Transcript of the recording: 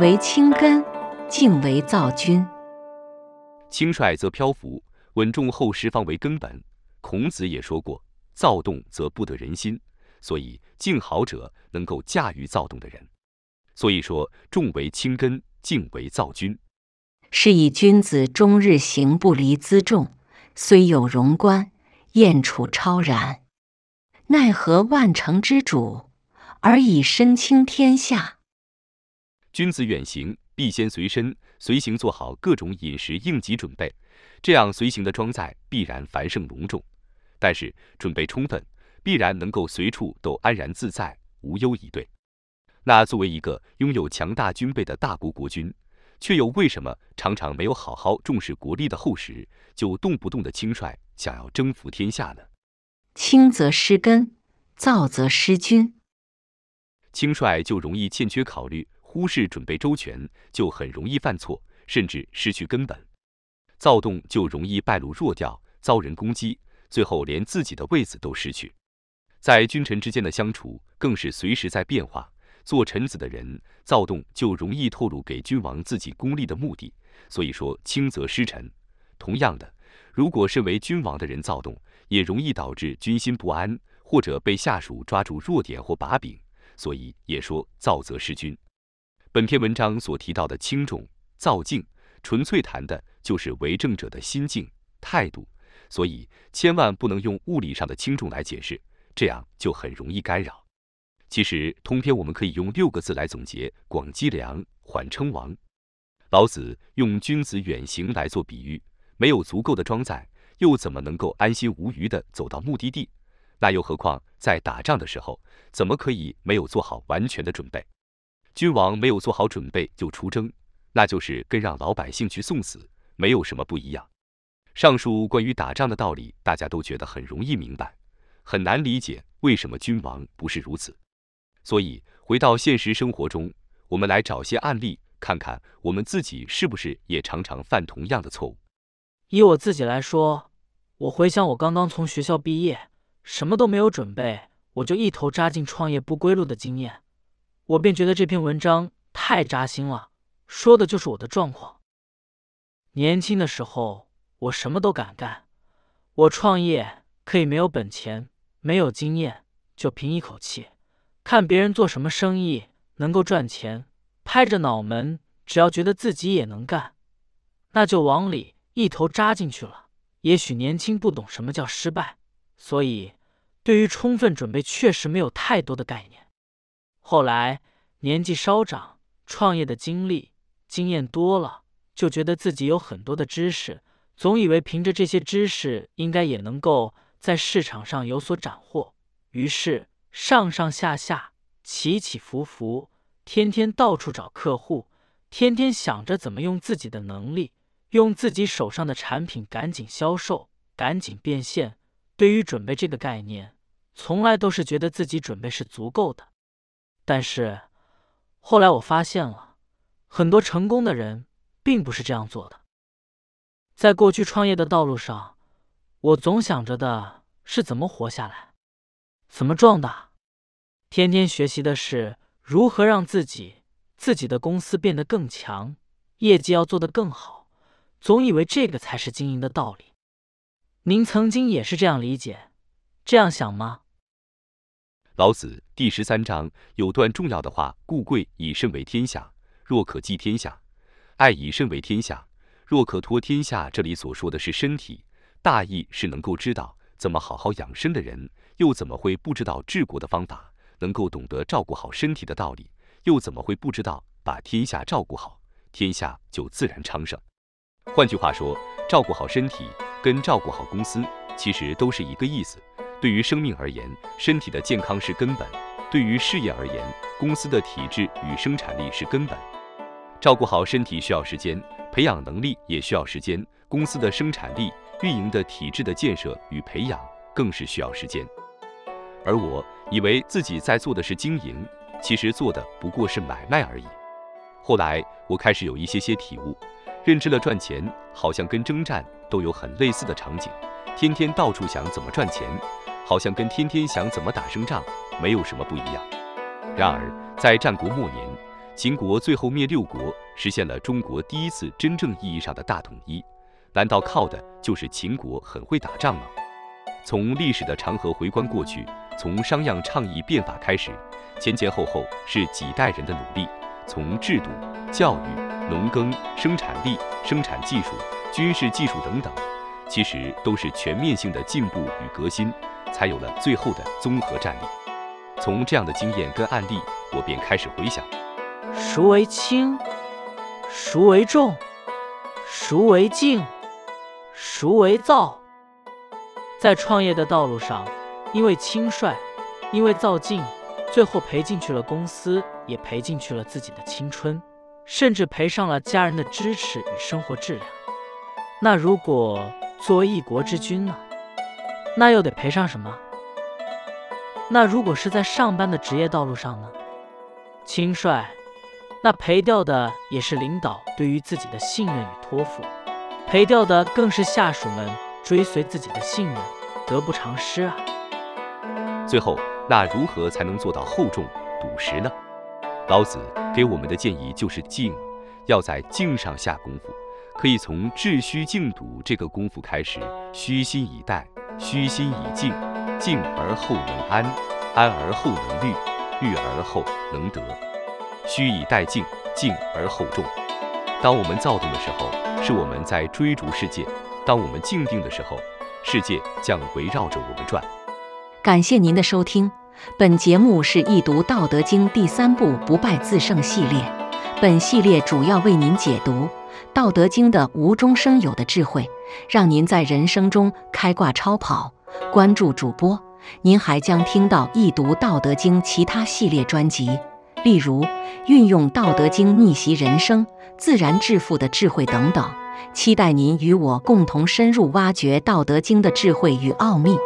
为清根，静为躁君。轻率则漂浮，稳重厚实方为根本。孔子也说过：“躁动则不得人心。”所以，静好者能够驾驭躁动的人。所以说，重为轻根，静为躁君。是以君子终日行不离辎重，虽有荣观，燕处超然。奈何万乘之主，而以身轻天下？君子远行，必先随身随行做好各种饮食应急准备，这样随行的装载必然繁盛隆重。但是准备充分，必然能够随处都安然自在，无忧以对。那作为一个拥有强大军备的大国国君，却又为什么常常没有好好重视国力的厚实，就动不动的轻率，想要征服天下呢？轻则失根，躁则失君。轻率就容易欠缺考虑，忽视准备周全，就很容易犯错，甚至失去根本；躁动就容易败露弱掉，遭人攻击，最后连自己的位子都失去。在君臣之间的相处，更是随时在变化。做臣子的人躁动，就容易透露给君王自己功利的目的。所以说，轻则失臣。同样的，如果身为君王的人躁动，也容易导致军心不安，或者被下属抓住弱点或把柄。所以也说躁则失君。本篇文章所提到的轻重、躁境，纯粹谈的就是为政者的心境、态度。所以千万不能用物理上的轻重来解释，这样就很容易干扰。其实，通篇我们可以用六个字来总结：广积粮，缓称王。老子用君子远行来做比喻，没有足够的装载，又怎么能够安心无虞地走到目的地？那又何况在打仗的时候，怎么可以没有做好完全的准备？君王没有做好准备就出征，那就是跟让老百姓去送死，没有什么不一样。上述关于打仗的道理，大家都觉得很容易明白，很难理解为什么君王不是如此。所以，回到现实生活中，我们来找些案例，看看我们自己是不是也常常犯同样的错误。以我自己来说，我回想我刚刚从学校毕业，什么都没有准备，我就一头扎进创业不归路的经验，我便觉得这篇文章太扎心了，说的就是我的状况。年轻的时候，我什么都敢干，我创业可以没有本钱，没有经验，就凭一口气。看别人做什么生意能够赚钱，拍着脑门，只要觉得自己也能干，那就往里一头扎进去了。也许年轻不懂什么叫失败，所以对于充分准备确实没有太多的概念。后来年纪稍长，创业的经历经验多了，就觉得自己有很多的知识，总以为凭着这些知识应该也能够在市场上有所斩获，于是。上上下下，起起伏伏，天天到处找客户，天天想着怎么用自己的能力，用自己手上的产品赶紧销售，赶紧变现。对于准备这个概念，从来都是觉得自己准备是足够的。但是后来我发现了，很多成功的人并不是这样做的。在过去创业的道路上，我总想着的是怎么活下来。怎么壮大？天天学习的是如何让自己自己的公司变得更强，业绩要做得更好，总以为这个才是经营的道理。您曾经也是这样理解、这样想吗？老子第十三章有段重要的话：“故贵以身为天下，若可寄天下；爱以身为天下，若可托天下。”这里所说的是身体，大意是能够知道怎么好好养身的人。又怎么会不知道治国的方法？能够懂得照顾好身体的道理，又怎么会不知道把天下照顾好，天下就自然昌盛？换句话说，照顾好身体跟照顾好公司其实都是一个意思。对于生命而言，身体的健康是根本；对于事业而言，公司的体制与生产力是根本。照顾好身体需要时间，培养能力也需要时间。公司的生产力、运营的体制的建设与培养更是需要时间。而我以为自己在做的是经营，其实做的不过是买卖而已。后来我开始有一些些体悟，认知了赚钱好像跟征战都有很类似的场景，天天到处想怎么赚钱，好像跟天天想怎么打胜仗没有什么不一样。然而在战国末年，秦国最后灭六国，实现了中国第一次真正意义上的大统一，难道靠的就是秦国很会打仗吗？从历史的长河回观过去，从商鞅倡议变法开始，前前后后是几代人的努力，从制度、教育、农耕、生产力、生产技术、军事技术等等，其实都是全面性的进步与革新，才有了最后的综合战力。从这样的经验跟案例，我便开始回想：孰为轻？孰为重？孰为静？孰为躁？在创业的道路上，因为轻率，因为造进，最后赔进去了公司，也赔进去了自己的青春，甚至赔上了家人的支持与生活质量。那如果作为一国之君呢？那又得赔上什么？那如果是在上班的职业道路上呢？轻率，那赔掉的也是领导对于自己的信任与托付，赔掉的更是下属们。追随自己的信任，得不偿失啊！最后，那如何才能做到厚重笃实呢？老子给我们的建议就是静，要在静上下功夫。可以从致虚静笃这个功夫开始，虚心以待，虚心以静，静而后能安，安而后能虑，虑而后能得。虚以待静，静而后重。当我们躁动的时候，是我们在追逐世界。当我们静定的时候，世界将围绕着我们转。感谢您的收听，本节目是易读《道德经》第三部“不败自胜”系列。本系列主要为您解读《道德经》的无中生有的智慧，让您在人生中开挂超跑。关注主播，您还将听到易读《道德经》其他系列专辑，例如运用《道德经》逆袭人生、自然致富的智慧等等。期待您与我共同深入挖掘《道德经》的智慧与奥秘。